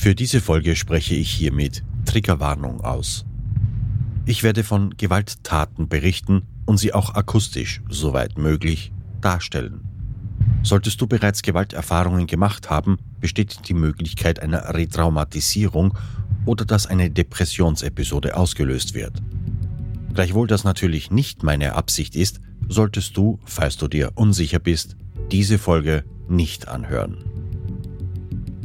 Für diese Folge spreche ich hiermit Triggerwarnung aus. Ich werde von Gewalttaten berichten und sie auch akustisch, soweit möglich, darstellen. Solltest du bereits Gewalterfahrungen gemacht haben, besteht die Möglichkeit einer Retraumatisierung oder dass eine Depressionsepisode ausgelöst wird. Gleichwohl das natürlich nicht meine Absicht ist, solltest du, falls du dir unsicher bist, diese Folge nicht anhören.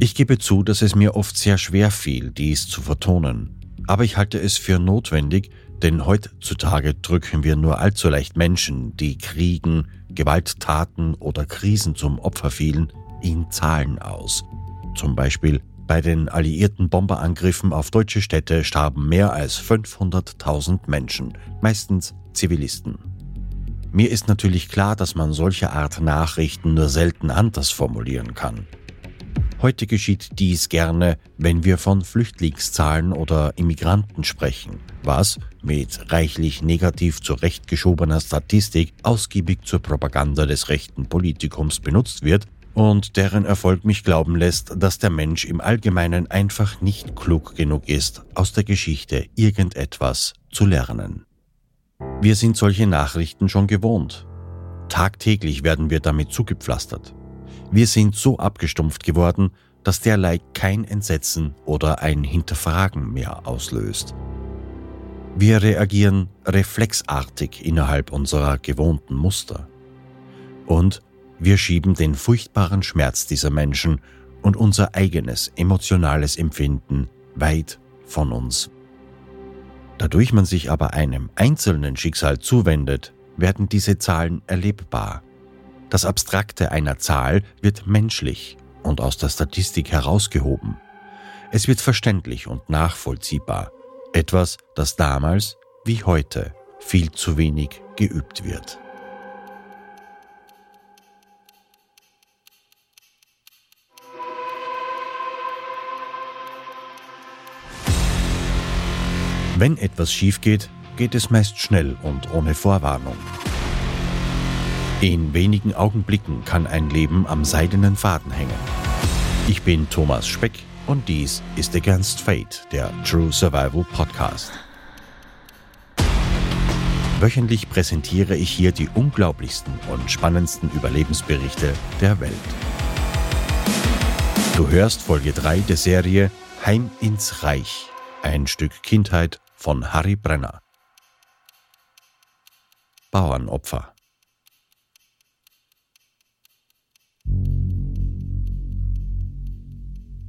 Ich gebe zu, dass es mir oft sehr schwer fiel, dies zu vertonen, aber ich halte es für notwendig, denn heutzutage drücken wir nur allzu leicht Menschen, die Kriegen, Gewalttaten oder Krisen zum Opfer fielen, in Zahlen aus. Zum Beispiel bei den alliierten Bomberangriffen auf deutsche Städte starben mehr als 500.000 Menschen, meistens Zivilisten. Mir ist natürlich klar, dass man solche Art Nachrichten nur selten anders formulieren kann. Heute geschieht dies gerne, wenn wir von Flüchtlingszahlen oder Immigranten sprechen, was mit reichlich negativ zurechtgeschobener Statistik ausgiebig zur Propaganda des rechten Politikums benutzt wird und deren Erfolg mich glauben lässt, dass der Mensch im Allgemeinen einfach nicht klug genug ist, aus der Geschichte irgendetwas zu lernen. Wir sind solche Nachrichten schon gewohnt. Tagtäglich werden wir damit zugepflastert. Wir sind so abgestumpft geworden, dass derlei kein Entsetzen oder ein Hinterfragen mehr auslöst. Wir reagieren reflexartig innerhalb unserer gewohnten Muster. Und wir schieben den furchtbaren Schmerz dieser Menschen und unser eigenes emotionales Empfinden weit von uns. Dadurch man sich aber einem einzelnen Schicksal zuwendet, werden diese Zahlen erlebbar. Das Abstrakte einer Zahl wird menschlich und aus der Statistik herausgehoben. Es wird verständlich und nachvollziehbar, etwas, das damals wie heute viel zu wenig geübt wird. Wenn etwas schief geht, geht es meist schnell und ohne Vorwarnung. In wenigen Augenblicken kann ein Leben am seidenen Faden hängen. Ich bin Thomas Speck und dies ist Against Fate, der True Survival Podcast. Wöchentlich präsentiere ich hier die unglaublichsten und spannendsten Überlebensberichte der Welt. Du hörst Folge 3 der Serie Heim ins Reich, ein Stück Kindheit von Harry Brenner. Bauernopfer.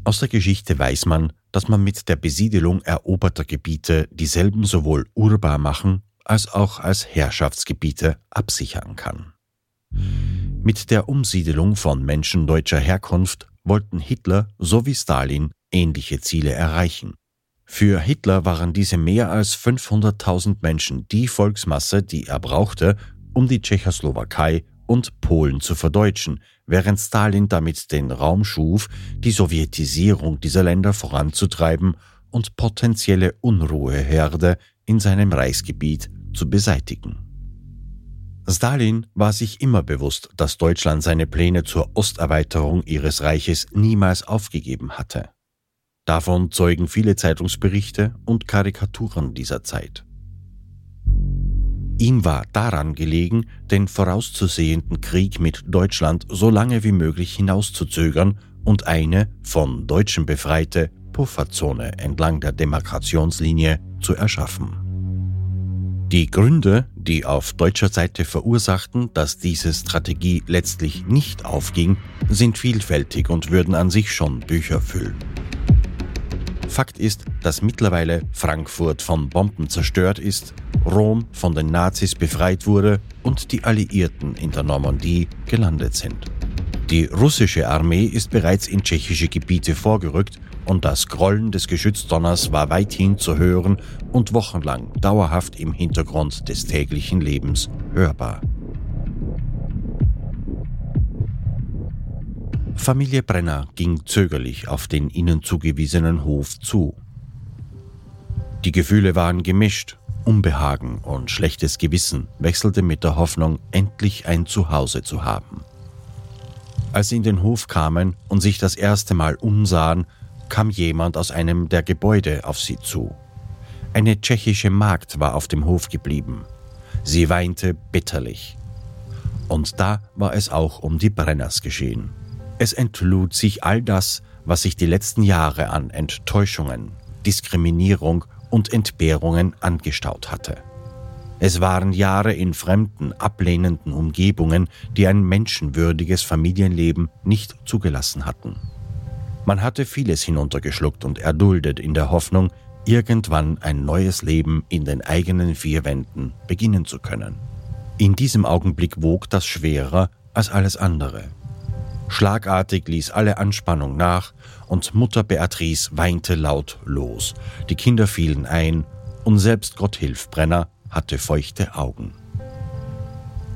Aus der Geschichte weiß man, dass man mit der Besiedelung eroberter Gebiete dieselben sowohl urbar machen als auch als Herrschaftsgebiete absichern kann. Mit der Umsiedelung von Menschen deutscher Herkunft wollten Hitler sowie Stalin ähnliche Ziele erreichen. Für Hitler waren diese mehr als 500.000 Menschen die Volksmasse, die er brauchte, um die Tschechoslowakei und Polen zu verdeutschen, während Stalin damit den Raum schuf, die Sowjetisierung dieser Länder voranzutreiben und potenzielle Unruheherde in seinem Reichsgebiet zu beseitigen. Stalin war sich immer bewusst, dass Deutschland seine Pläne zur Osterweiterung ihres Reiches niemals aufgegeben hatte. Davon zeugen viele Zeitungsberichte und Karikaturen dieser Zeit. Ihm war daran gelegen, den vorauszusehenden Krieg mit Deutschland so lange wie möglich hinauszuzögern und eine von Deutschen befreite Pufferzone entlang der Demarkationslinie zu erschaffen. Die Gründe, die auf deutscher Seite verursachten, dass diese Strategie letztlich nicht aufging, sind vielfältig und würden an sich schon Bücher füllen. Fakt ist, dass mittlerweile Frankfurt von Bomben zerstört ist, Rom von den Nazis befreit wurde und die Alliierten in der Normandie gelandet sind. Die russische Armee ist bereits in tschechische Gebiete vorgerückt und das Grollen des Geschützdonners war weithin zu hören und wochenlang dauerhaft im Hintergrund des täglichen Lebens hörbar. Familie Brenner ging zögerlich auf den ihnen zugewiesenen Hof zu. Die Gefühle waren gemischt, Unbehagen und schlechtes Gewissen wechselte mit der Hoffnung, endlich ein Zuhause zu haben. Als sie in den Hof kamen und sich das erste Mal umsahen, kam jemand aus einem der Gebäude auf sie zu. Eine tschechische Magd war auf dem Hof geblieben. Sie weinte bitterlich. Und da war es auch um die Brenners geschehen. Es entlud sich all das, was sich die letzten Jahre an Enttäuschungen, Diskriminierung und Entbehrungen angestaut hatte. Es waren Jahre in fremden, ablehnenden Umgebungen, die ein menschenwürdiges Familienleben nicht zugelassen hatten. Man hatte vieles hinuntergeschluckt und erduldet in der Hoffnung, irgendwann ein neues Leben in den eigenen vier Wänden beginnen zu können. In diesem Augenblick wog das schwerer als alles andere. Schlagartig ließ alle Anspannung nach und Mutter Beatrice weinte laut los. Die Kinder fielen ein und selbst Gotthilf Brenner hatte feuchte Augen.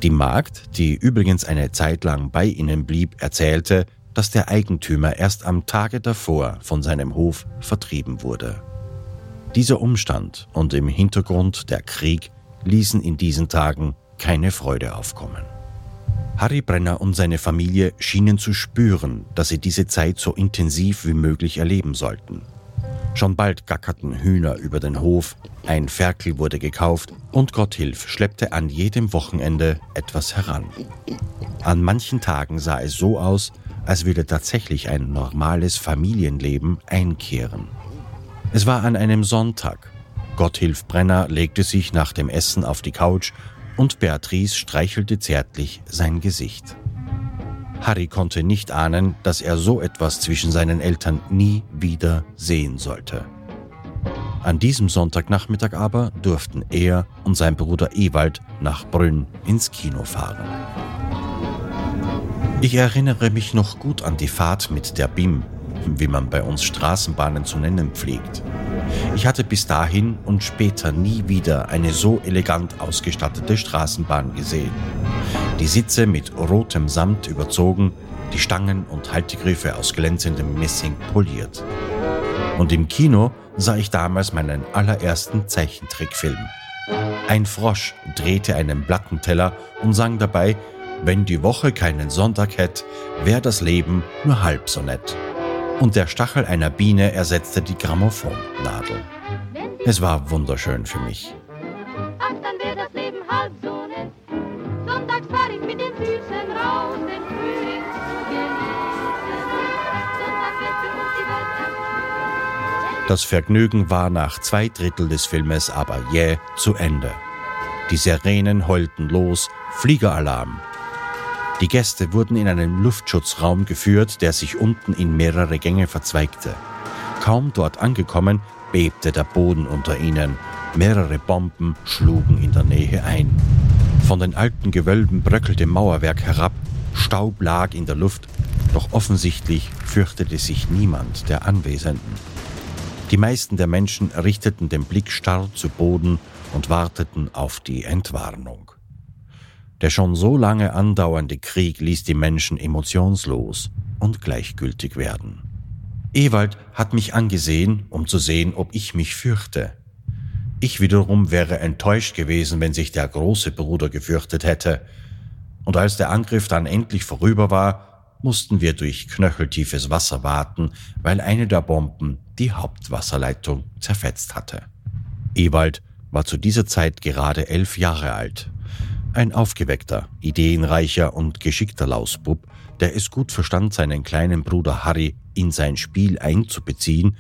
Die Magd, die übrigens eine Zeit lang bei ihnen blieb, erzählte, dass der Eigentümer erst am Tage davor von seinem Hof vertrieben wurde. Dieser Umstand und im Hintergrund der Krieg ließen in diesen Tagen keine Freude aufkommen. Harry Brenner und seine Familie schienen zu spüren, dass sie diese Zeit so intensiv wie möglich erleben sollten. Schon bald gackerten Hühner über den Hof, ein Ferkel wurde gekauft und Gotthilf schleppte an jedem Wochenende etwas heran. An manchen Tagen sah es so aus, als würde tatsächlich ein normales Familienleben einkehren. Es war an einem Sonntag. Gotthilf Brenner legte sich nach dem Essen auf die Couch und Beatrice streichelte zärtlich sein Gesicht. Harry konnte nicht ahnen, dass er so etwas zwischen seinen Eltern nie wieder sehen sollte. An diesem Sonntagnachmittag aber durften er und sein Bruder Ewald nach Brünn ins Kino fahren. Ich erinnere mich noch gut an die Fahrt mit der BIM, wie man bei uns Straßenbahnen zu nennen pflegt. Ich hatte bis dahin und später nie wieder eine so elegant ausgestattete Straßenbahn gesehen. Die Sitze mit rotem Samt überzogen, die Stangen und Haltegriffe aus glänzendem Messing poliert. Und im Kino sah ich damals meinen allerersten Zeichentrickfilm. Ein Frosch drehte einen Plattenteller und sang dabei, wenn die Woche keinen Sonntag hätte, wär das Leben nur halb so nett und der Stachel einer Biene ersetzte die Grammophonnadel. Es war wunderschön für mich. Ach, dann wär das Leben halb so nett. Sonntags fahr ich mit den Füßen raus, den Frühling zu genießen. Sonntag wird für uns die Welt Das Vergnügen war nach zwei Drittel des Filmes aber jäh zu Ende. Die Sirenen heulten los, Fliegeralarm, die Gäste wurden in einen Luftschutzraum geführt, der sich unten in mehrere Gänge verzweigte. Kaum dort angekommen, bebte der Boden unter ihnen. Mehrere Bomben schlugen in der Nähe ein. Von den alten Gewölben bröckelte Mauerwerk herab, Staub lag in der Luft, doch offensichtlich fürchtete sich niemand der Anwesenden. Die meisten der Menschen richteten den Blick starr zu Boden und warteten auf die Entwarnung. Der schon so lange andauernde Krieg ließ die Menschen emotionslos und gleichgültig werden. Ewald hat mich angesehen, um zu sehen, ob ich mich fürchte. Ich wiederum wäre enttäuscht gewesen, wenn sich der große Bruder gefürchtet hätte. Und als der Angriff dann endlich vorüber war, mussten wir durch knöcheltiefes Wasser warten, weil eine der Bomben die Hauptwasserleitung zerfetzt hatte. Ewald war zu dieser Zeit gerade elf Jahre alt ein aufgeweckter, ideenreicher und geschickter Lausbub, der es gut verstand, seinen kleinen Bruder Harry in sein Spiel einzubeziehen,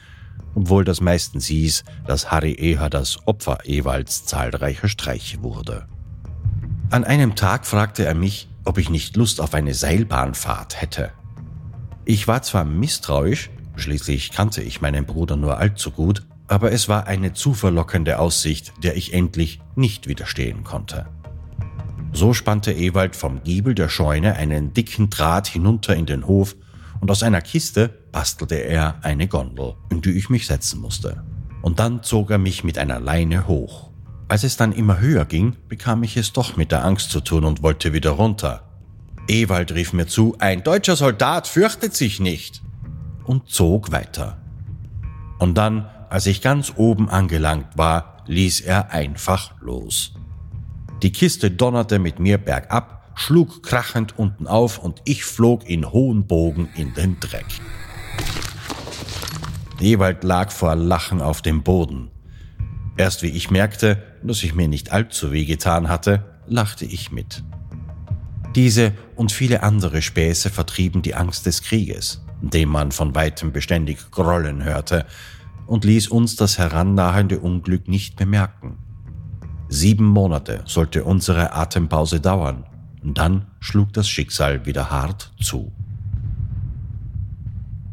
obwohl das meistens hieß, dass Harry eher das Opfer Ewalds zahlreicher Streiche wurde. An einem Tag fragte er mich, ob ich nicht Lust auf eine Seilbahnfahrt hätte. Ich war zwar misstrauisch, schließlich kannte ich meinen Bruder nur allzu gut, aber es war eine zu verlockende Aussicht, der ich endlich nicht widerstehen konnte. So spannte Ewald vom Giebel der Scheune einen dicken Draht hinunter in den Hof und aus einer Kiste bastelte er eine Gondel, in die ich mich setzen musste. Und dann zog er mich mit einer Leine hoch. Als es dann immer höher ging, bekam ich es doch mit der Angst zu tun und wollte wieder runter. Ewald rief mir zu, ein deutscher Soldat fürchtet sich nicht und zog weiter. Und dann, als ich ganz oben angelangt war, ließ er einfach los. Die Kiste donnerte mit mir bergab, schlug krachend unten auf und ich flog in hohen Bogen in den Dreck. Ewald lag vor Lachen auf dem Boden. Erst wie ich merkte, dass ich mir nicht allzu weh getan hatte, lachte ich mit. Diese und viele andere Späße vertrieben die Angst des Krieges, den man von weitem beständig grollen hörte, und ließ uns das herannahende Unglück nicht bemerken. Sieben Monate sollte unsere Atempause dauern, und dann schlug das Schicksal wieder hart zu.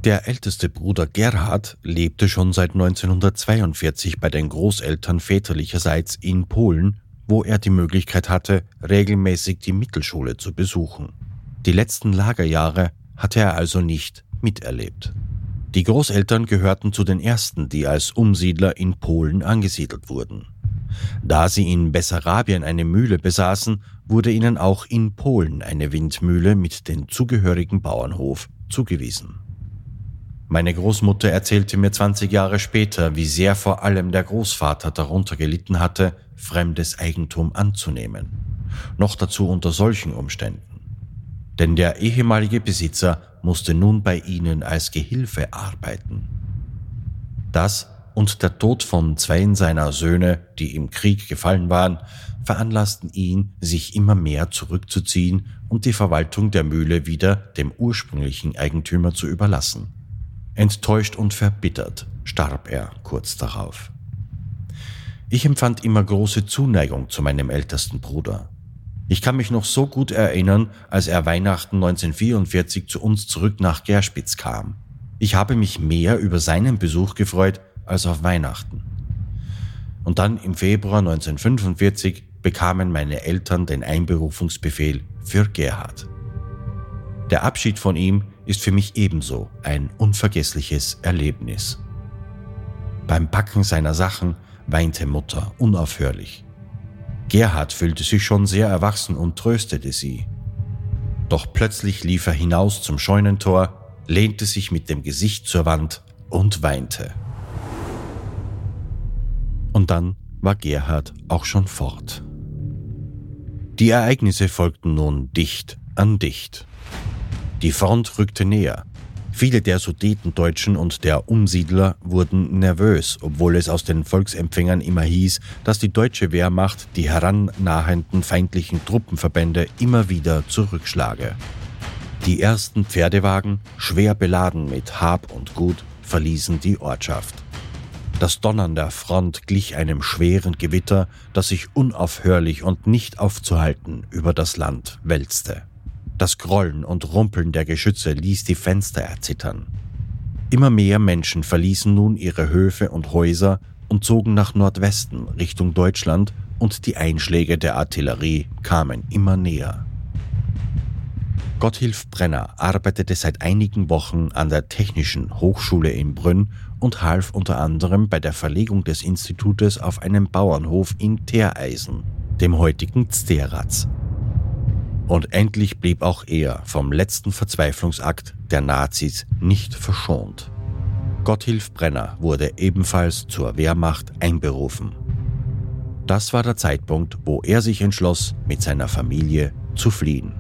Der älteste Bruder Gerhard lebte schon seit 1942 bei den Großeltern väterlicherseits in Polen, wo er die Möglichkeit hatte, regelmäßig die Mittelschule zu besuchen. Die letzten Lagerjahre hatte er also nicht miterlebt. Die Großeltern gehörten zu den ersten, die als Umsiedler in Polen angesiedelt wurden. Da sie in Bessarabien eine Mühle besaßen, wurde ihnen auch in Polen eine Windmühle mit dem zugehörigen Bauernhof zugewiesen. Meine Großmutter erzählte mir 20 Jahre später, wie sehr vor allem der Großvater darunter gelitten hatte, fremdes Eigentum anzunehmen. Noch dazu unter solchen Umständen. Denn der ehemalige Besitzer musste nun bei ihnen als Gehilfe arbeiten. Das und der Tod von zweien seiner Söhne, die im Krieg gefallen waren, veranlassten ihn, sich immer mehr zurückzuziehen und die Verwaltung der Mühle wieder dem ursprünglichen Eigentümer zu überlassen. Enttäuscht und verbittert starb er kurz darauf. Ich empfand immer große Zuneigung zu meinem ältesten Bruder. Ich kann mich noch so gut erinnern, als er Weihnachten 1944 zu uns zurück nach Gerspitz kam. Ich habe mich mehr über seinen Besuch gefreut als auf Weihnachten. Und dann im Februar 1945 bekamen meine Eltern den Einberufungsbefehl für Gerhard. Der Abschied von ihm ist für mich ebenso ein unvergessliches Erlebnis. Beim Packen seiner Sachen weinte Mutter unaufhörlich. Gerhard fühlte sich schon sehr erwachsen und tröstete sie. Doch plötzlich lief er hinaus zum Scheunentor, lehnte sich mit dem Gesicht zur Wand und weinte. Und dann war Gerhard auch schon fort. Die Ereignisse folgten nun dicht an dicht. Die Front rückte näher. Viele der Sudetendeutschen und der Umsiedler wurden nervös, obwohl es aus den Volksempfängern immer hieß, dass die deutsche Wehrmacht die herannahenden feindlichen Truppenverbände immer wieder zurückschlage. Die ersten Pferdewagen, schwer beladen mit Hab und Gut, verließen die Ortschaft. Das Donnern der Front glich einem schweren Gewitter, das sich unaufhörlich und nicht aufzuhalten über das Land wälzte. Das Grollen und Rumpeln der Geschütze ließ die Fenster erzittern. Immer mehr Menschen verließen nun ihre Höfe und Häuser und zogen nach Nordwesten Richtung Deutschland und die Einschläge der Artillerie kamen immer näher. Gotthilf Brenner arbeitete seit einigen Wochen an der Technischen Hochschule in Brünn und half unter anderem bei der Verlegung des Institutes auf einem Bauernhof in Teereisen, dem heutigen Zderatz. Und endlich blieb auch er vom letzten Verzweiflungsakt der Nazis nicht verschont. Gotthilf Brenner wurde ebenfalls zur Wehrmacht einberufen. Das war der Zeitpunkt, wo er sich entschloss, mit seiner Familie zu fliehen.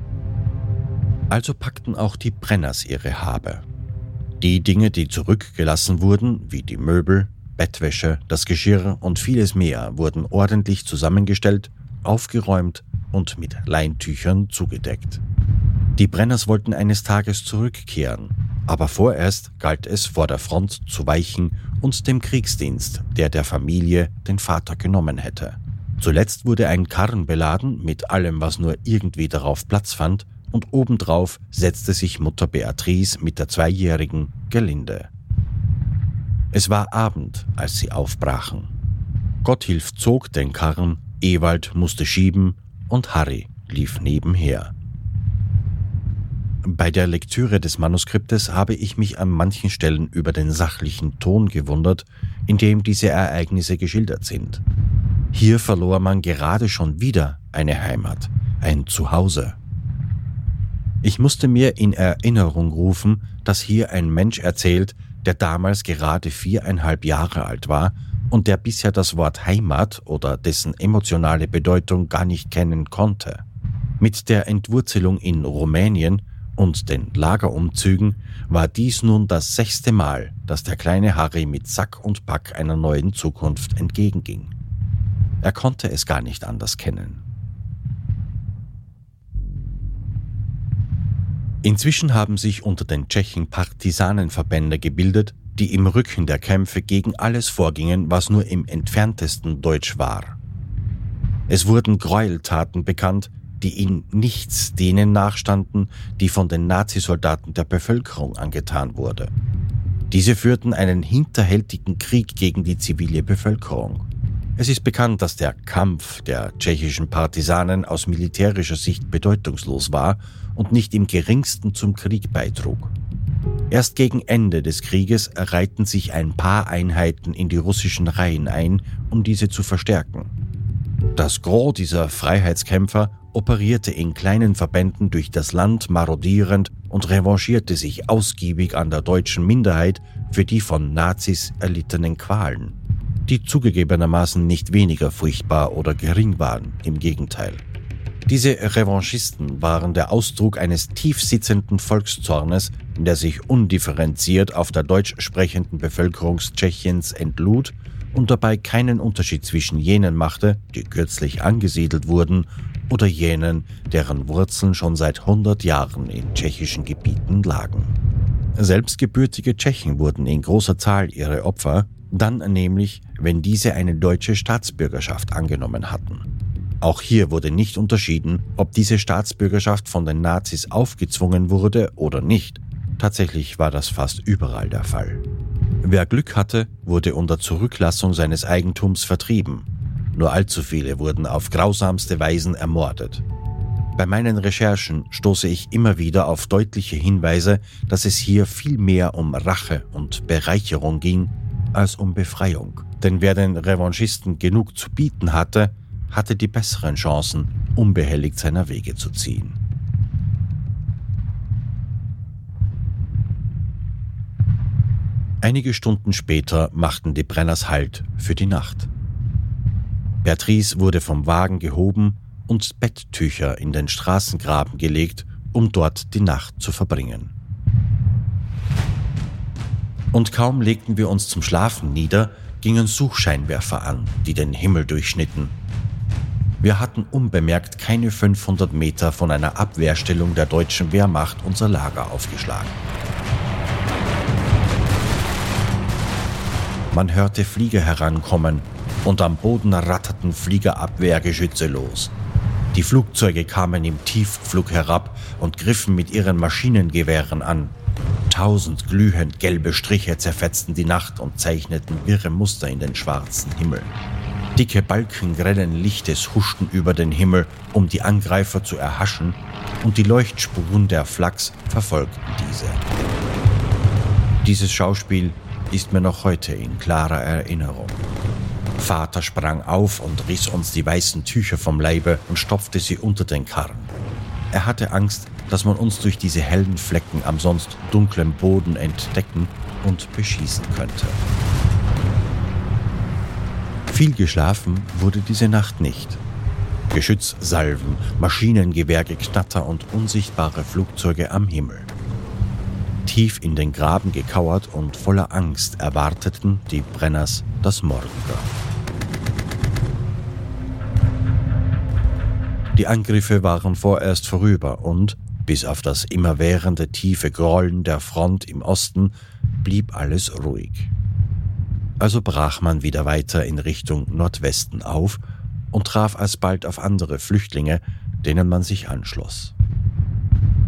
Also packten auch die Brenners ihre Habe. Die Dinge, die zurückgelassen wurden, wie die Möbel, Bettwäsche, das Geschirr und vieles mehr, wurden ordentlich zusammengestellt, aufgeräumt und mit Leintüchern zugedeckt. Die Brenners wollten eines Tages zurückkehren, aber vorerst galt es vor der Front zu weichen und dem Kriegsdienst, der der Familie den Vater genommen hätte. Zuletzt wurde ein Karren beladen mit allem, was nur irgendwie darauf Platz fand, und obendrauf setzte sich Mutter Beatrice mit der zweijährigen Gelinde. Es war Abend, als sie aufbrachen. Gotthilf zog den Karren, Ewald musste schieben und Harry lief nebenher. Bei der Lektüre des Manuskriptes habe ich mich an manchen Stellen über den sachlichen Ton gewundert, in dem diese Ereignisse geschildert sind. Hier verlor man gerade schon wieder eine Heimat, ein Zuhause. Ich musste mir in Erinnerung rufen, dass hier ein Mensch erzählt, der damals gerade viereinhalb Jahre alt war und der bisher das Wort Heimat oder dessen emotionale Bedeutung gar nicht kennen konnte. Mit der Entwurzelung in Rumänien und den Lagerumzügen war dies nun das sechste Mal, dass der kleine Harry mit Sack und Pack einer neuen Zukunft entgegenging. Er konnte es gar nicht anders kennen. Inzwischen haben sich unter den Tschechen Partisanenverbände gebildet, die im Rücken der Kämpfe gegen alles vorgingen, was nur im entferntesten deutsch war. Es wurden Gräueltaten bekannt, die in nichts denen nachstanden, die von den Nazisoldaten der Bevölkerung angetan wurde. Diese führten einen hinterhältigen Krieg gegen die zivile Bevölkerung. Es ist bekannt, dass der Kampf der tschechischen Partisanen aus militärischer Sicht bedeutungslos war und nicht im geringsten zum Krieg beitrug. Erst gegen Ende des Krieges reihten sich ein paar Einheiten in die russischen Reihen ein, um diese zu verstärken. Das Gros dieser Freiheitskämpfer operierte in kleinen Verbänden durch das Land marodierend und revanchierte sich ausgiebig an der deutschen Minderheit für die von Nazis erlittenen Qualen, die zugegebenermaßen nicht weniger furchtbar oder gering waren, im Gegenteil. Diese Revanchisten waren der Ausdruck eines tiefsitzenden Volkszornes, der sich undifferenziert auf der deutsch sprechenden Bevölkerung Tschechiens entlud und dabei keinen Unterschied zwischen jenen machte, die kürzlich angesiedelt wurden, oder jenen, deren Wurzeln schon seit 100 Jahren in tschechischen Gebieten lagen. Selbst gebürtige Tschechen wurden in großer Zahl ihre Opfer, dann nämlich, wenn diese eine deutsche Staatsbürgerschaft angenommen hatten. Auch hier wurde nicht unterschieden, ob diese Staatsbürgerschaft von den Nazis aufgezwungen wurde oder nicht. Tatsächlich war das fast überall der Fall. Wer Glück hatte, wurde unter Zurücklassung seines Eigentums vertrieben. Nur allzu viele wurden auf grausamste Weisen ermordet. Bei meinen Recherchen stoße ich immer wieder auf deutliche Hinweise, dass es hier viel mehr um Rache und Bereicherung ging als um Befreiung. Denn wer den Revanchisten genug zu bieten hatte, hatte die besseren Chancen, unbehelligt seiner Wege zu ziehen. Einige Stunden später machten die Brenners Halt für die Nacht. Beatrice wurde vom Wagen gehoben und Betttücher in den Straßengraben gelegt, um dort die Nacht zu verbringen. Und kaum legten wir uns zum Schlafen nieder, gingen Suchscheinwerfer an, die den Himmel durchschnitten. Wir hatten unbemerkt keine 500 Meter von einer Abwehrstellung der deutschen Wehrmacht unser Lager aufgeschlagen. Man hörte Flieger herankommen und am Boden ratterten Fliegerabwehrgeschütze los. Die Flugzeuge kamen im Tiefflug herab und griffen mit ihren Maschinengewehren an. Tausend glühend gelbe Striche zerfetzten die Nacht und zeichneten wirre Muster in den schwarzen Himmel. Dicke Balken grellen Lichtes huschten über den Himmel, um die Angreifer zu erhaschen, und die Leuchtspuren der Flachs verfolgten diese. Dieses Schauspiel ist mir noch heute in klarer Erinnerung. Vater sprang auf und riss uns die weißen Tücher vom Leibe und stopfte sie unter den Karren. Er hatte Angst, dass man uns durch diese hellen Flecken am sonst dunklen Boden entdecken und beschießen könnte. Viel geschlafen wurde diese Nacht nicht. Geschützsalven, Maschinengewehrgeknatter und unsichtbare Flugzeuge am Himmel. Tief in den Graben gekauert und voller Angst erwarteten die Brenners das Morgen. Die Angriffe waren vorerst vorüber und, bis auf das immerwährende tiefe Grollen der Front im Osten, blieb alles ruhig. Also brach man wieder weiter in Richtung Nordwesten auf und traf alsbald auf andere Flüchtlinge, denen man sich anschloss.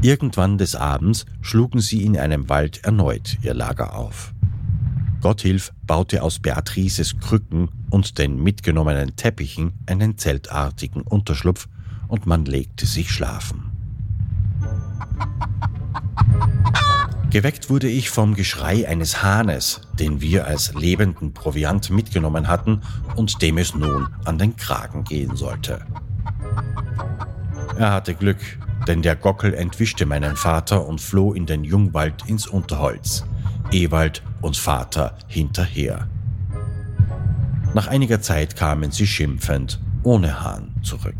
Irgendwann des Abends schlugen sie in einem Wald erneut ihr Lager auf. Gotthilf baute aus Beatrices Krücken und den mitgenommenen Teppichen einen zeltartigen Unterschlupf und man legte sich schlafen. Geweckt wurde ich vom Geschrei eines Hahnes, den wir als lebenden Proviant mitgenommen hatten und dem es nun an den Kragen gehen sollte. Er hatte Glück, denn der Gockel entwischte meinen Vater und floh in den Jungwald ins Unterholz. Ewald und Vater hinterher. Nach einiger Zeit kamen sie schimpfend, ohne Hahn, zurück.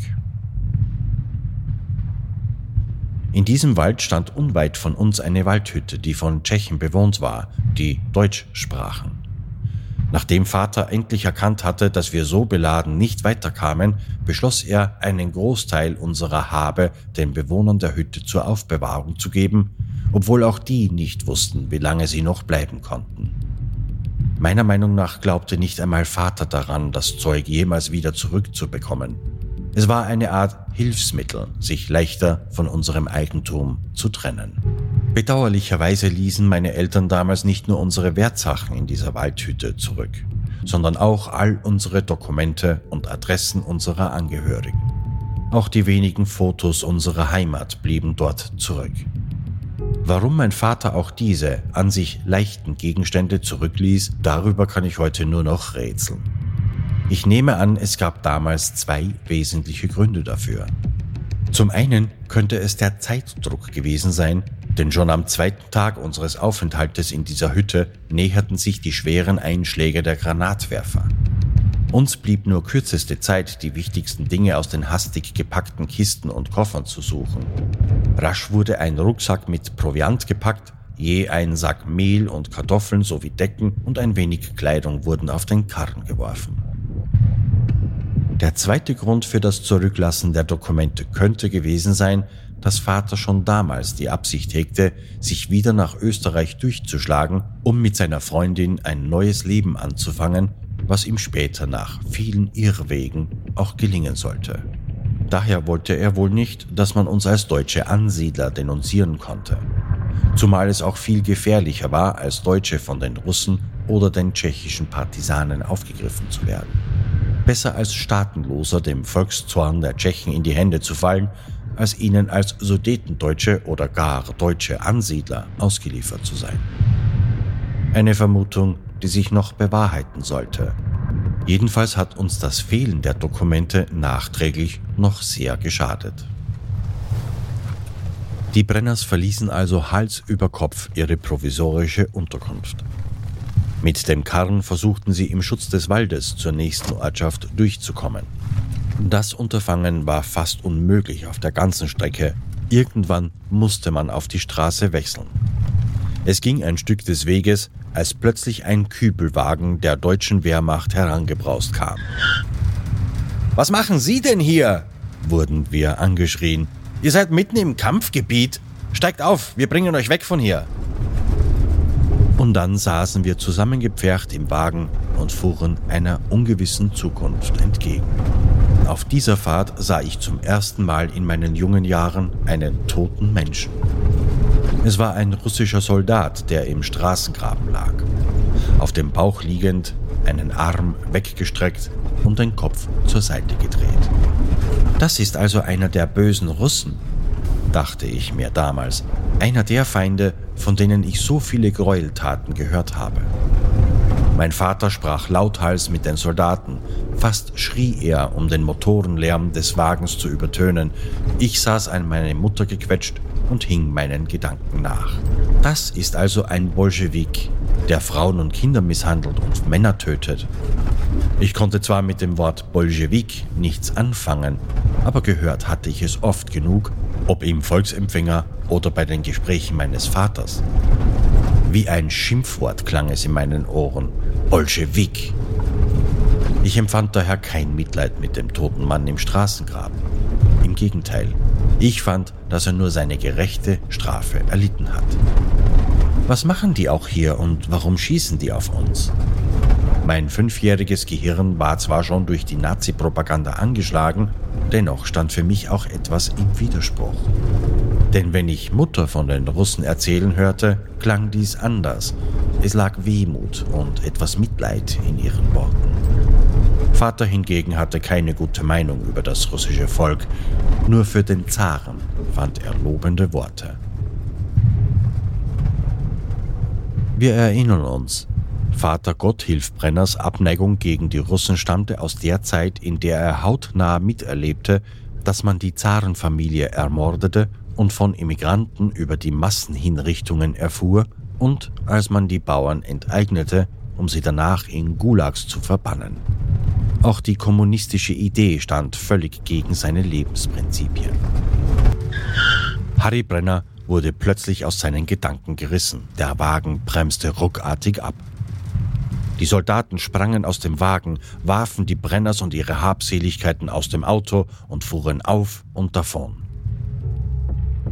In diesem Wald stand unweit von uns eine Waldhütte, die von Tschechen bewohnt war, die Deutsch sprachen. Nachdem Vater endlich erkannt hatte, dass wir so beladen nicht weiterkamen, beschloss er, einen Großteil unserer Habe den Bewohnern der Hütte zur Aufbewahrung zu geben, obwohl auch die nicht wussten, wie lange sie noch bleiben konnten. Meiner Meinung nach glaubte nicht einmal Vater daran, das Zeug jemals wieder zurückzubekommen. Es war eine Art Hilfsmittel, sich leichter von unserem Eigentum zu trennen. Bedauerlicherweise ließen meine Eltern damals nicht nur unsere Wertsachen in dieser Waldhütte zurück, sondern auch all unsere Dokumente und Adressen unserer Angehörigen. Auch die wenigen Fotos unserer Heimat blieben dort zurück. Warum mein Vater auch diese an sich leichten Gegenstände zurückließ, darüber kann ich heute nur noch rätseln. Ich nehme an, es gab damals zwei wesentliche Gründe dafür. Zum einen könnte es der Zeitdruck gewesen sein, denn schon am zweiten Tag unseres Aufenthaltes in dieser Hütte näherten sich die schweren Einschläge der Granatwerfer. Uns blieb nur kürzeste Zeit, die wichtigsten Dinge aus den hastig gepackten Kisten und Koffern zu suchen. Rasch wurde ein Rucksack mit Proviant gepackt, je ein Sack Mehl und Kartoffeln sowie Decken und ein wenig Kleidung wurden auf den Karren geworfen. Der zweite Grund für das Zurücklassen der Dokumente könnte gewesen sein, dass Vater schon damals die Absicht hegte, sich wieder nach Österreich durchzuschlagen, um mit seiner Freundin ein neues Leben anzufangen, was ihm später nach vielen Irrwegen auch gelingen sollte. Daher wollte er wohl nicht, dass man uns als deutsche Ansiedler denunzieren konnte. Zumal es auch viel gefährlicher war, als Deutsche von den Russen oder den tschechischen Partisanen aufgegriffen zu werden besser als Staatenloser dem Volkszorn der Tschechen in die Hände zu fallen, als ihnen als Sudetendeutsche oder gar deutsche Ansiedler ausgeliefert zu sein. Eine Vermutung, die sich noch bewahrheiten sollte. Jedenfalls hat uns das Fehlen der Dokumente nachträglich noch sehr geschadet. Die Brenners verließen also Hals über Kopf ihre provisorische Unterkunft. Mit dem Karren versuchten sie im Schutz des Waldes zur nächsten Ortschaft durchzukommen. Das Unterfangen war fast unmöglich auf der ganzen Strecke. Irgendwann musste man auf die Straße wechseln. Es ging ein Stück des Weges, als plötzlich ein Kübelwagen der deutschen Wehrmacht herangebraust kam. Was machen Sie denn hier? wurden wir angeschrien. Ihr seid mitten im Kampfgebiet. Steigt auf, wir bringen euch weg von hier. Und dann saßen wir zusammengepfercht im Wagen und fuhren einer ungewissen Zukunft entgegen. Auf dieser Fahrt sah ich zum ersten Mal in meinen jungen Jahren einen toten Menschen. Es war ein russischer Soldat, der im Straßengraben lag. Auf dem Bauch liegend, einen Arm weggestreckt und den Kopf zur Seite gedreht. Das ist also einer der bösen Russen, dachte ich mir damals, einer der Feinde, von denen ich so viele Gräueltaten gehört habe. Mein Vater sprach lauthals mit den Soldaten, fast schrie er, um den Motorenlärm des Wagens zu übertönen. Ich saß an meine Mutter gequetscht und hing meinen Gedanken nach. Das ist also ein Bolschewik, der Frauen und Kinder misshandelt und Männer tötet. Ich konnte zwar mit dem Wort Bolschewik nichts anfangen, aber gehört hatte ich es oft genug, ob im Volksempfänger oder bei den Gesprächen meines Vaters. Wie ein Schimpfwort klang es in meinen Ohren. Bolschewik. Ich empfand daher kein Mitleid mit dem toten Mann im Straßengraben. Im Gegenteil, ich fand, dass er nur seine gerechte Strafe erlitten hat. Was machen die auch hier und warum schießen die auf uns? Mein fünfjähriges Gehirn war zwar schon durch die Nazi-Propaganda angeschlagen, dennoch stand für mich auch etwas im Widerspruch. Denn wenn ich Mutter von den Russen erzählen hörte, klang dies anders. Es lag Wehmut und etwas Mitleid in ihren Worten. Vater hingegen hatte keine gute Meinung über das russische Volk, nur für den Zaren fand er lobende Worte. Wir erinnern uns, Vater Gotthilf Brenners Abneigung gegen die Russen stammte aus der Zeit, in der er hautnah miterlebte, dass man die Zarenfamilie ermordete und von Immigranten über die Massenhinrichtungen erfuhr und als man die Bauern enteignete, um sie danach in Gulags zu verbannen. Auch die kommunistische Idee stand völlig gegen seine Lebensprinzipien. Harry Brenner wurde plötzlich aus seinen Gedanken gerissen. Der Wagen bremste ruckartig ab. Die Soldaten sprangen aus dem Wagen, warfen die Brenners und ihre Habseligkeiten aus dem Auto und fuhren auf und davon.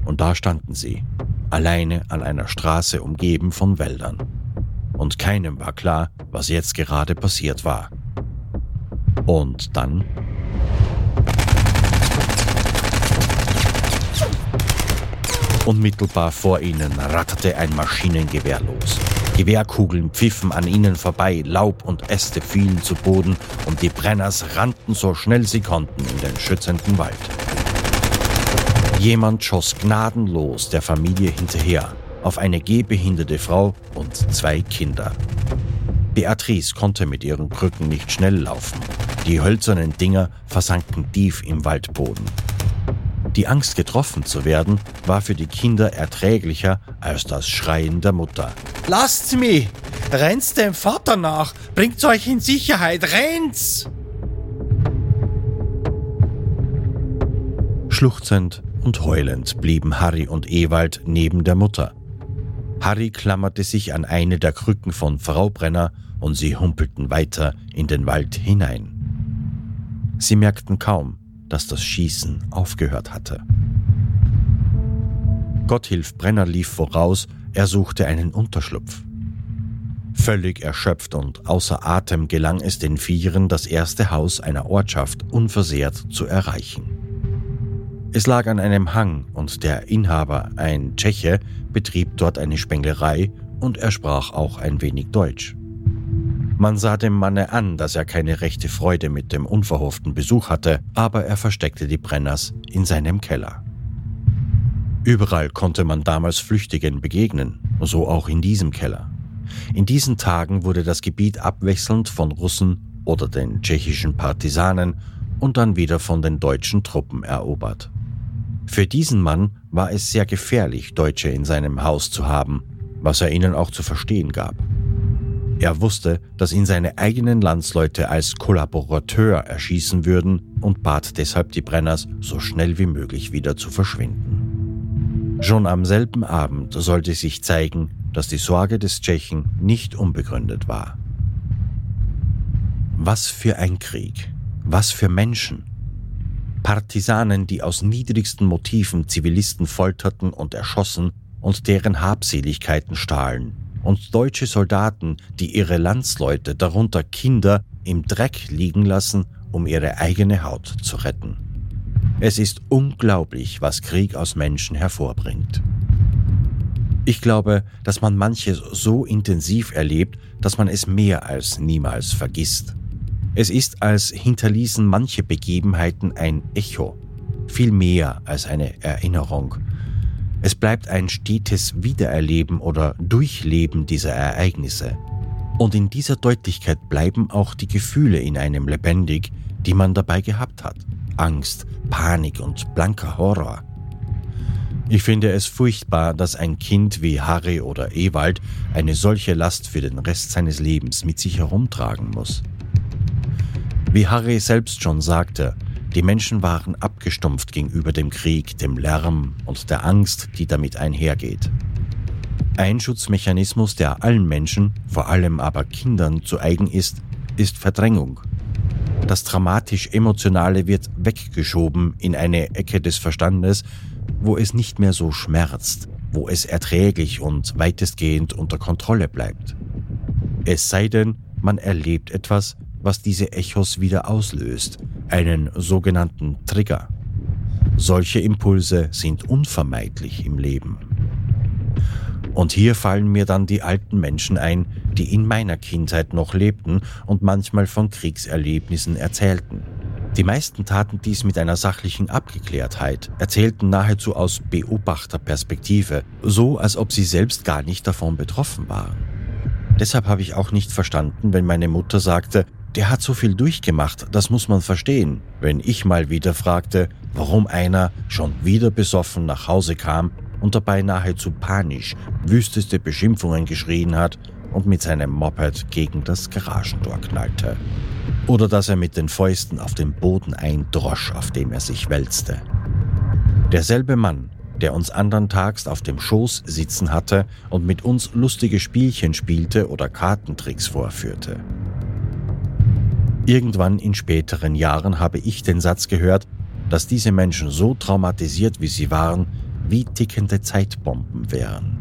Und da standen sie, alleine an einer Straße umgeben von Wäldern. Und keinem war klar, was jetzt gerade passiert war. Und dann Unmittelbar vor ihnen ratterte ein Maschinengewehr los. Gewehrkugeln pfiffen an ihnen vorbei, Laub und Äste fielen zu Boden und die Brenners rannten so schnell sie konnten in den schützenden Wald. Jemand schoss gnadenlos der Familie hinterher, auf eine gehbehinderte Frau und zwei Kinder. Beatrice konnte mit ihren Krücken nicht schnell laufen. Die hölzernen Dinger versanken tief im Waldboden. Die Angst, getroffen zu werden, war für die Kinder erträglicher als das Schreien der Mutter. Lasst mich! Rennt's dem Vater nach! Bringt's euch in Sicherheit! Rennt's! Schluchzend und heulend blieben Harry und Ewald neben der Mutter. Harry klammerte sich an eine der Krücken von Frau Brenner und sie humpelten weiter in den Wald hinein. Sie merkten kaum, dass das Schießen aufgehört hatte. Gotthilf Brenner lief voraus, er suchte einen Unterschlupf. Völlig erschöpft und außer Atem gelang es den Vieren, das erste Haus einer Ortschaft unversehrt zu erreichen. Es lag an einem Hang und der Inhaber, ein Tscheche, betrieb dort eine Spenglerei und er sprach auch ein wenig Deutsch. Man sah dem Manne an, dass er keine rechte Freude mit dem unverhofften Besuch hatte, aber er versteckte die Brenners in seinem Keller. Überall konnte man damals Flüchtigen begegnen, so auch in diesem Keller. In diesen Tagen wurde das Gebiet abwechselnd von Russen oder den tschechischen Partisanen und dann wieder von den deutschen Truppen erobert. Für diesen Mann war es sehr gefährlich, Deutsche in seinem Haus zu haben, was er ihnen auch zu verstehen gab. Er wusste, dass ihn seine eigenen Landsleute als Kollaborateur erschießen würden und bat deshalb die Brenners, so schnell wie möglich wieder zu verschwinden. Schon am selben Abend sollte sich zeigen, dass die Sorge des Tschechen nicht unbegründet war. Was für ein Krieg, was für Menschen. Partisanen, die aus niedrigsten Motiven Zivilisten folterten und erschossen und deren Habseligkeiten stahlen, und deutsche Soldaten, die ihre Landsleute, darunter Kinder, im Dreck liegen lassen, um ihre eigene Haut zu retten. Es ist unglaublich, was Krieg aus Menschen hervorbringt. Ich glaube, dass man manches so intensiv erlebt, dass man es mehr als niemals vergisst. Es ist, als hinterließen manche Begebenheiten ein Echo, viel mehr als eine Erinnerung, es bleibt ein stetes Wiedererleben oder Durchleben dieser Ereignisse. Und in dieser Deutlichkeit bleiben auch die Gefühle in einem lebendig, die man dabei gehabt hat. Angst, Panik und blanker Horror. Ich finde es furchtbar, dass ein Kind wie Harry oder Ewald eine solche Last für den Rest seines Lebens mit sich herumtragen muss. Wie Harry selbst schon sagte, die Menschen waren abgestumpft gegenüber dem Krieg, dem Lärm und der Angst, die damit einhergeht. Ein Schutzmechanismus, der allen Menschen, vor allem aber Kindern, zu eigen ist, ist Verdrängung. Das dramatisch-emotionale wird weggeschoben in eine Ecke des Verstandes, wo es nicht mehr so schmerzt, wo es erträglich und weitestgehend unter Kontrolle bleibt. Es sei denn, man erlebt etwas, was diese Echos wieder auslöst, einen sogenannten Trigger. Solche Impulse sind unvermeidlich im Leben. Und hier fallen mir dann die alten Menschen ein, die in meiner Kindheit noch lebten und manchmal von Kriegserlebnissen erzählten. Die meisten taten dies mit einer sachlichen Abgeklärtheit, erzählten nahezu aus Beobachterperspektive, so als ob sie selbst gar nicht davon betroffen waren. Deshalb habe ich auch nicht verstanden, wenn meine Mutter sagte, der hat so viel durchgemacht, das muss man verstehen. Wenn ich mal wieder fragte, warum einer schon wieder besoffen nach Hause kam und dabei nahezu panisch wüsteste Beschimpfungen geschrien hat und mit seinem Moped gegen das Garagentor knallte. Oder dass er mit den Fäusten auf den Boden eindrosch, auf dem er sich wälzte. Derselbe Mann, der uns andern Tags auf dem Schoß sitzen hatte und mit uns lustige Spielchen spielte oder Kartentricks vorführte. Irgendwann in späteren Jahren habe ich den Satz gehört, dass diese Menschen so traumatisiert wie sie waren, wie tickende Zeitbomben wären.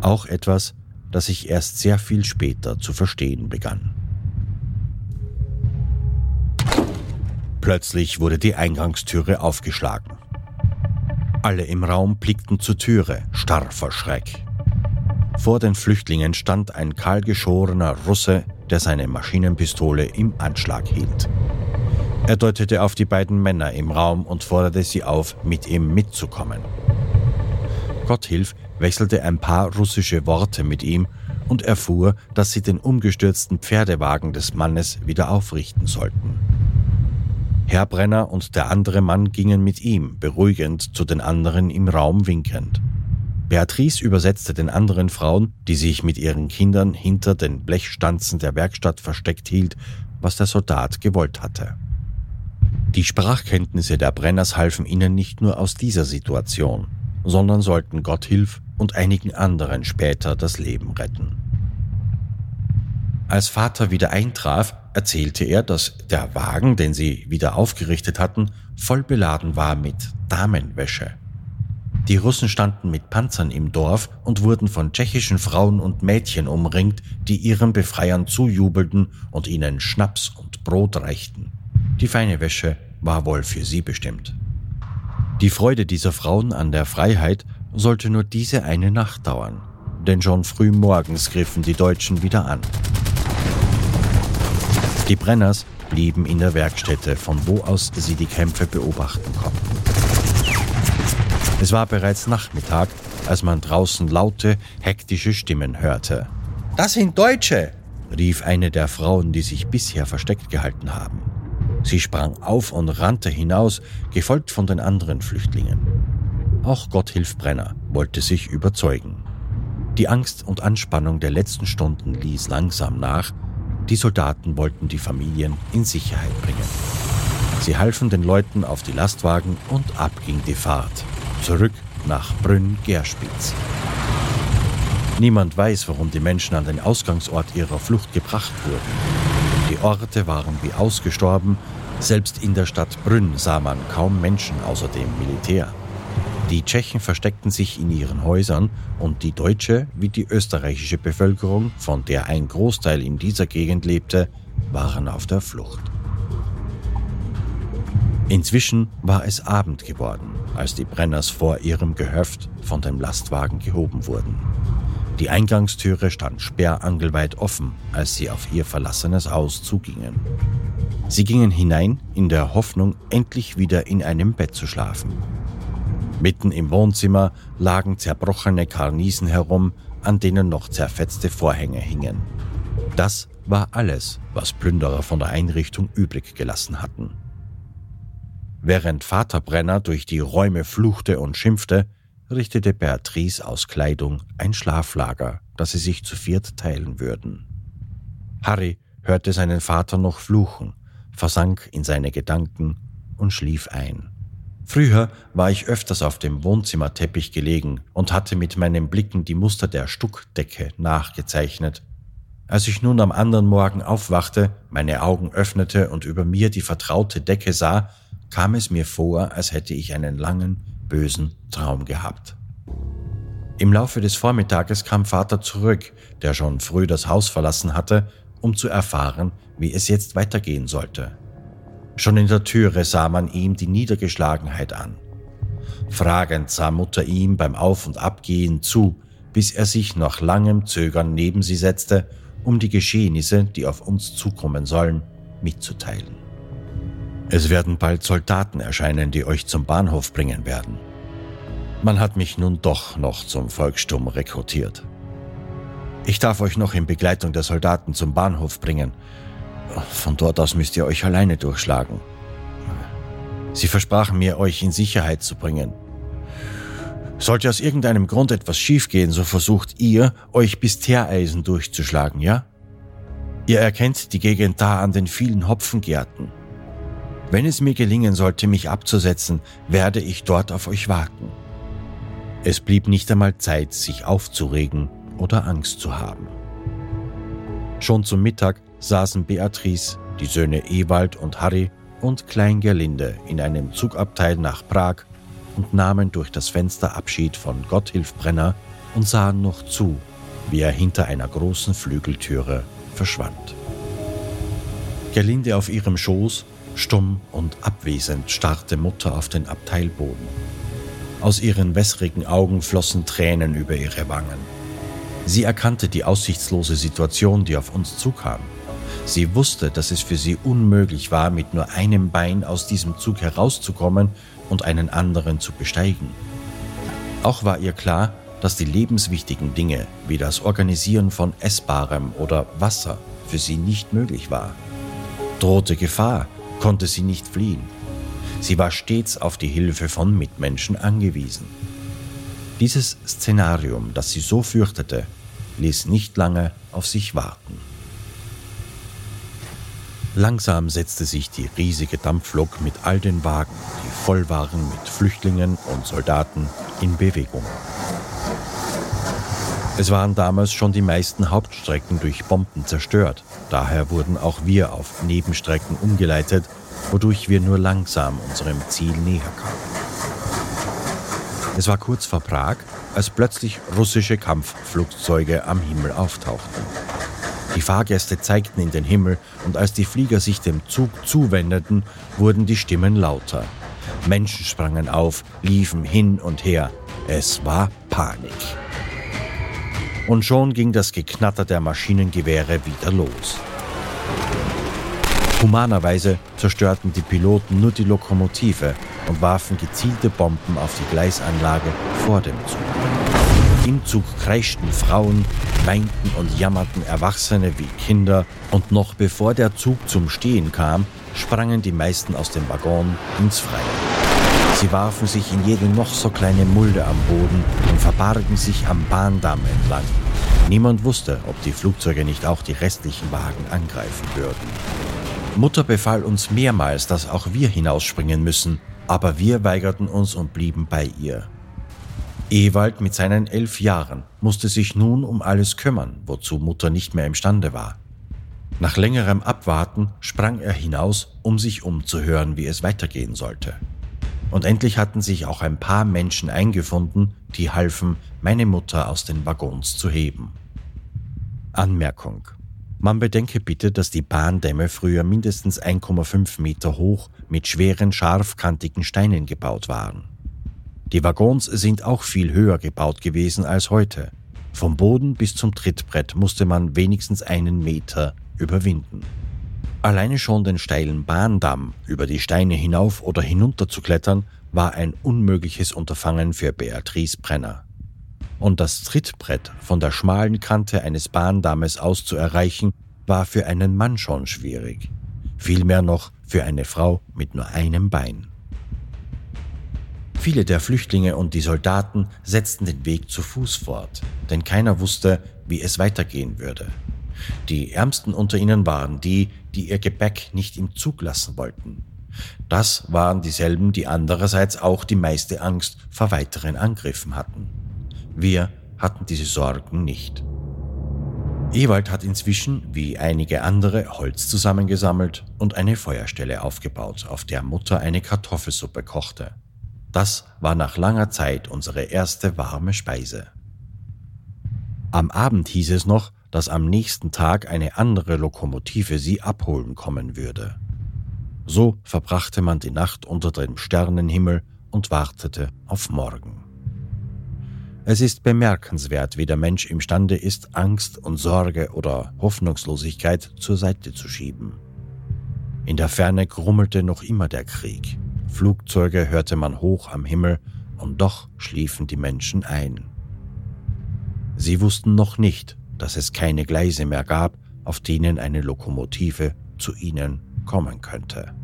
Auch etwas, das ich erst sehr viel später zu verstehen begann. Plötzlich wurde die Eingangstüre aufgeschlagen. Alle im Raum blickten zur Türe, starr vor Schreck. Vor den Flüchtlingen stand ein kahlgeschorener Russe, der seine Maschinenpistole im Anschlag hielt. Er deutete auf die beiden Männer im Raum und forderte sie auf, mit ihm mitzukommen. Gotthilf wechselte ein paar russische Worte mit ihm und erfuhr, dass sie den umgestürzten Pferdewagen des Mannes wieder aufrichten sollten. Herr Brenner und der andere Mann gingen mit ihm, beruhigend zu den anderen im Raum winkend. Beatrice übersetzte den anderen Frauen, die sich mit ihren Kindern hinter den Blechstanzen der Werkstatt versteckt hielt, was der Soldat gewollt hatte. Die Sprachkenntnisse der Brenners halfen ihnen nicht nur aus dieser Situation, sondern sollten Gotthilf und einigen anderen später das Leben retten. Als Vater wieder eintraf, erzählte er, dass der Wagen, den sie wieder aufgerichtet hatten, voll beladen war mit Damenwäsche. Die Russen standen mit Panzern im Dorf und wurden von tschechischen Frauen und Mädchen umringt, die ihren Befreiern zujubelten und ihnen Schnaps und Brot reichten. Die feine Wäsche war wohl für sie bestimmt. Die Freude dieser Frauen an der Freiheit sollte nur diese eine Nacht dauern, denn schon früh morgens griffen die Deutschen wieder an. Die Brenners blieben in der Werkstätte, von wo aus sie die Kämpfe beobachten konnten. Es war bereits Nachmittag, als man draußen laute, hektische Stimmen hörte. Das sind Deutsche, rief eine der Frauen, die sich bisher versteckt gehalten haben. Sie sprang auf und rannte hinaus, gefolgt von den anderen Flüchtlingen. Auch Gotthilf Brenner wollte sich überzeugen. Die Angst und Anspannung der letzten Stunden ließ langsam nach die Soldaten wollten die Familien in Sicherheit bringen. Sie halfen den Leuten auf die Lastwagen und ab ging die Fahrt. Zurück nach Brünn-Gerspitz. Niemand weiß, warum die Menschen an den Ausgangsort ihrer Flucht gebracht wurden. Die Orte waren wie ausgestorben, selbst in der Stadt Brünn sah man kaum Menschen außer dem Militär. Die Tschechen versteckten sich in ihren Häusern und die deutsche wie die österreichische Bevölkerung, von der ein Großteil in dieser Gegend lebte, waren auf der Flucht. Inzwischen war es Abend geworden, als die Brenners vor ihrem Gehöft von dem Lastwagen gehoben wurden. Die Eingangstüre stand sperrangelweit offen, als sie auf ihr verlassenes Haus zugingen. Sie gingen hinein in der Hoffnung, endlich wieder in einem Bett zu schlafen. Mitten im Wohnzimmer lagen zerbrochene Karniesen herum, an denen noch zerfetzte Vorhänge hingen. Das war alles, was Plünderer von der Einrichtung übrig gelassen hatten. Während Vater Brenner durch die Räume fluchte und schimpfte, richtete Beatrice aus Kleidung ein Schlaflager, das sie sich zu viert teilen würden. Harry hörte seinen Vater noch fluchen, versank in seine Gedanken und schlief ein. Früher war ich öfters auf dem Wohnzimmerteppich gelegen und hatte mit meinen Blicken die Muster der Stuckdecke nachgezeichnet. Als ich nun am anderen Morgen aufwachte, meine Augen öffnete und über mir die vertraute Decke sah, kam es mir vor, als hätte ich einen langen, bösen Traum gehabt. Im Laufe des Vormittages kam Vater zurück, der schon früh das Haus verlassen hatte, um zu erfahren, wie es jetzt weitergehen sollte. Schon in der Türe sah man ihm die Niedergeschlagenheit an. Fragend sah Mutter ihm beim Auf- und Abgehen zu, bis er sich nach langem Zögern neben sie setzte, um die Geschehnisse, die auf uns zukommen sollen, mitzuteilen. Es werden bald Soldaten erscheinen, die euch zum Bahnhof bringen werden. Man hat mich nun doch noch zum Volkssturm rekrutiert. Ich darf euch noch in Begleitung der Soldaten zum Bahnhof bringen, von dort aus müsst ihr euch alleine durchschlagen. Sie versprachen mir, euch in Sicherheit zu bringen. Sollte aus irgendeinem Grund etwas schiefgehen, so versucht ihr, euch bis Teereisen durchzuschlagen, ja? Ihr erkennt die Gegend da an den vielen Hopfengärten. Wenn es mir gelingen sollte, mich abzusetzen, werde ich dort auf euch warten. Es blieb nicht einmal Zeit, sich aufzuregen oder Angst zu haben. Schon zum Mittag saßen Beatrice, die Söhne Ewald und Harry und Klein Gerlinde in einem Zugabteil nach Prag und nahmen durch das Fenster Abschied von Gotthilf Brenner und sahen noch zu, wie er hinter einer großen Flügeltüre verschwand. Gerlinde auf ihrem Schoß, stumm und abwesend, starrte Mutter auf den Abteilboden. Aus ihren wässrigen Augen flossen Tränen über ihre Wangen. Sie erkannte die aussichtslose Situation, die auf uns zukam. Sie wusste, dass es für sie unmöglich war, mit nur einem Bein aus diesem Zug herauszukommen und einen anderen zu besteigen. Auch war ihr klar, dass die lebenswichtigen Dinge wie das Organisieren von Essbarem oder Wasser für sie nicht möglich war. Drohte Gefahr, konnte sie nicht fliehen. Sie war stets auf die Hilfe von Mitmenschen angewiesen. Dieses Szenarium, das sie so fürchtete, ließ nicht lange auf sich warten. Langsam setzte sich die riesige Dampflok mit all den Wagen, die voll waren mit Flüchtlingen und Soldaten, in Bewegung. Es waren damals schon die meisten Hauptstrecken durch Bomben zerstört. Daher wurden auch wir auf Nebenstrecken umgeleitet, wodurch wir nur langsam unserem Ziel näher kamen. Es war kurz vor Prag, als plötzlich russische Kampfflugzeuge am Himmel auftauchten. Die Fahrgäste zeigten in den Himmel und als die Flieger sich dem Zug zuwendeten, wurden die Stimmen lauter. Menschen sprangen auf, liefen hin und her. Es war Panik und schon ging das Geknatter der Maschinengewehre wieder los. Humanerweise zerstörten die Piloten nur die Lokomotive und warfen gezielte Bomben auf die Gleisanlage vor dem Zug. Im Zug kreischten Frauen, weinten und jammerten Erwachsene wie Kinder und noch bevor der Zug zum Stehen kam, sprangen die meisten aus dem Waggon ins Freie. Sie warfen sich in jede noch so kleine Mulde am Boden und verbargen sich am Bahndamm entlang. Niemand wusste, ob die Flugzeuge nicht auch die restlichen Wagen angreifen würden. Mutter befahl uns mehrmals, dass auch wir hinausspringen müssen, aber wir weigerten uns und blieben bei ihr. Ewald mit seinen elf Jahren musste sich nun um alles kümmern, wozu Mutter nicht mehr imstande war. Nach längerem Abwarten sprang er hinaus, um sich umzuhören, wie es weitergehen sollte. Und endlich hatten sich auch ein paar Menschen eingefunden, die halfen, meine Mutter aus den Waggons zu heben. Anmerkung. Man bedenke bitte, dass die Bahndämme früher mindestens 1,5 Meter hoch mit schweren, scharfkantigen Steinen gebaut waren. Die Waggons sind auch viel höher gebaut gewesen als heute. Vom Boden bis zum Trittbrett musste man wenigstens einen Meter überwinden. Alleine schon den steilen Bahndamm über die Steine hinauf oder hinunter zu klettern, war ein unmögliches Unterfangen für Beatrice Brenner. Und das Trittbrett von der schmalen Kante eines Bahndammes aus zu erreichen, war für einen Mann schon schwierig. Vielmehr noch für eine Frau mit nur einem Bein. Viele der Flüchtlinge und die Soldaten setzten den Weg zu Fuß fort, denn keiner wusste, wie es weitergehen würde. Die Ärmsten unter ihnen waren die, die ihr Gepäck nicht im Zug lassen wollten. Das waren dieselben, die andererseits auch die meiste Angst vor weiteren Angriffen hatten. Wir hatten diese Sorgen nicht. Ewald hat inzwischen, wie einige andere, Holz zusammengesammelt und eine Feuerstelle aufgebaut, auf der Mutter eine Kartoffelsuppe kochte. Das war nach langer Zeit unsere erste warme Speise. Am Abend hieß es noch, dass am nächsten Tag eine andere Lokomotive sie abholen kommen würde. So verbrachte man die Nacht unter dem Sternenhimmel und wartete auf morgen. Es ist bemerkenswert, wie der Mensch imstande ist, Angst und Sorge oder Hoffnungslosigkeit zur Seite zu schieben. In der Ferne grummelte noch immer der Krieg. Flugzeuge hörte man hoch am Himmel, und doch schliefen die Menschen ein. Sie wussten noch nicht, dass es keine Gleise mehr gab, auf denen eine Lokomotive zu ihnen kommen könnte.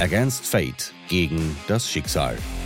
Against Fate gegen das Schicksal.